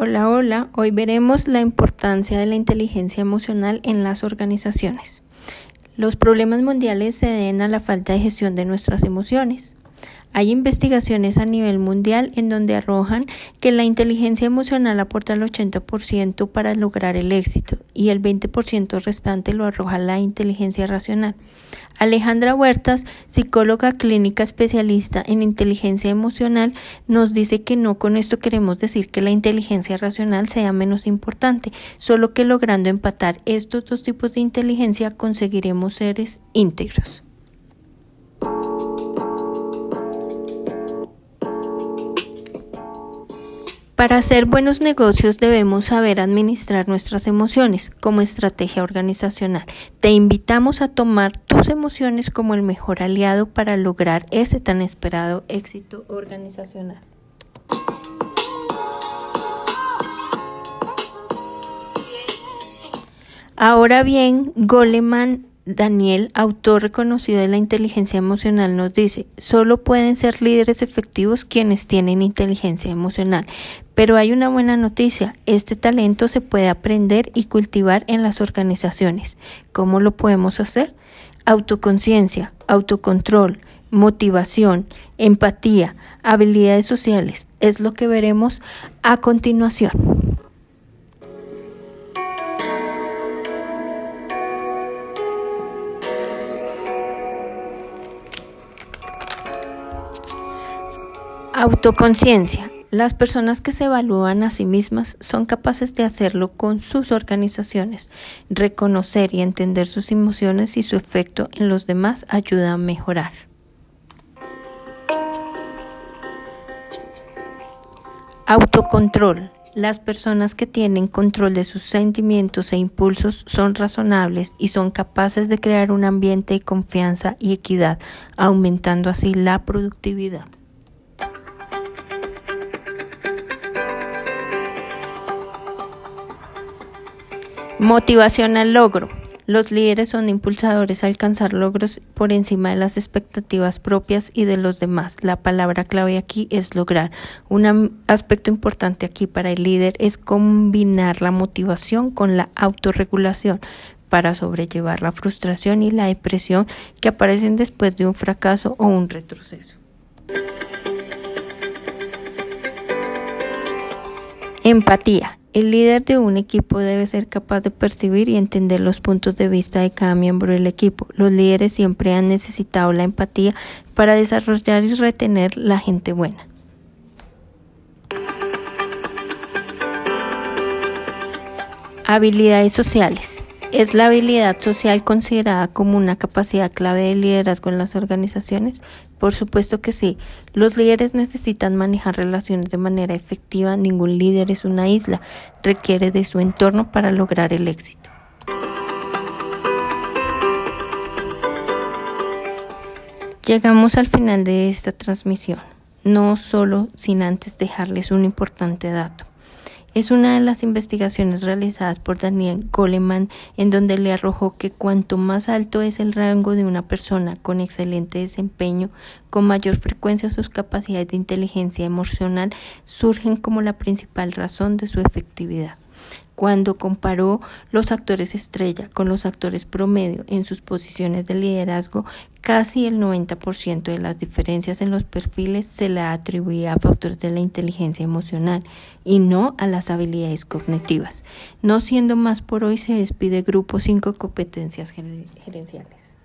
Hola, hola. Hoy veremos la importancia de la inteligencia emocional en las organizaciones. Los problemas mundiales se deben a la falta de gestión de nuestras emociones. Hay investigaciones a nivel mundial en donde arrojan que la inteligencia emocional aporta el 80% para lograr el éxito y el 20% restante lo arroja la inteligencia racional. Alejandra Huertas, psicóloga clínica especialista en inteligencia emocional, nos dice que no con esto queremos decir que la inteligencia racional sea menos importante, solo que logrando empatar estos dos tipos de inteligencia conseguiremos seres íntegros. Para hacer buenos negocios debemos saber administrar nuestras emociones como estrategia organizacional. Te invitamos a tomar tus emociones como el mejor aliado para lograr ese tan esperado éxito organizacional. Ahora bien, Goleman Daniel, autor reconocido de la inteligencia emocional, nos dice, solo pueden ser líderes efectivos quienes tienen inteligencia emocional. Pero hay una buena noticia, este talento se puede aprender y cultivar en las organizaciones. ¿Cómo lo podemos hacer? Autoconciencia, autocontrol, motivación, empatía, habilidades sociales, es lo que veremos a continuación. Autoconciencia. Las personas que se evalúan a sí mismas son capaces de hacerlo con sus organizaciones. Reconocer y entender sus emociones y su efecto en los demás ayuda a mejorar. Autocontrol. Las personas que tienen control de sus sentimientos e impulsos son razonables y son capaces de crear un ambiente de confianza y equidad, aumentando así la productividad. Motivación al logro. Los líderes son impulsadores a alcanzar logros por encima de las expectativas propias y de los demás. La palabra clave aquí es lograr. Un aspecto importante aquí para el líder es combinar la motivación con la autorregulación para sobrellevar la frustración y la depresión que aparecen después de un fracaso o un retroceso. Empatía. El líder de un equipo debe ser capaz de percibir y entender los puntos de vista de cada miembro del equipo. Los líderes siempre han necesitado la empatía para desarrollar y retener la gente buena. Habilidades sociales. ¿Es la habilidad social considerada como una capacidad clave de liderazgo en las organizaciones? Por supuesto que sí. Los líderes necesitan manejar relaciones de manera efectiva. Ningún líder es una isla. Requiere de su entorno para lograr el éxito. Llegamos al final de esta transmisión, no solo sin antes dejarles un importante dato. Es una de las investigaciones realizadas por Daniel Goleman en donde le arrojó que cuanto más alto es el rango de una persona con excelente desempeño, con mayor frecuencia sus capacidades de inteligencia emocional surgen como la principal razón de su efectividad cuando comparó los actores estrella con los actores promedio en sus posiciones de liderazgo, casi el 90% de las diferencias en los perfiles se le atribuía a factores de la inteligencia emocional y no a las habilidades cognitivas. No siendo más por hoy, se despide Grupo 5 Competencias Gerenciales.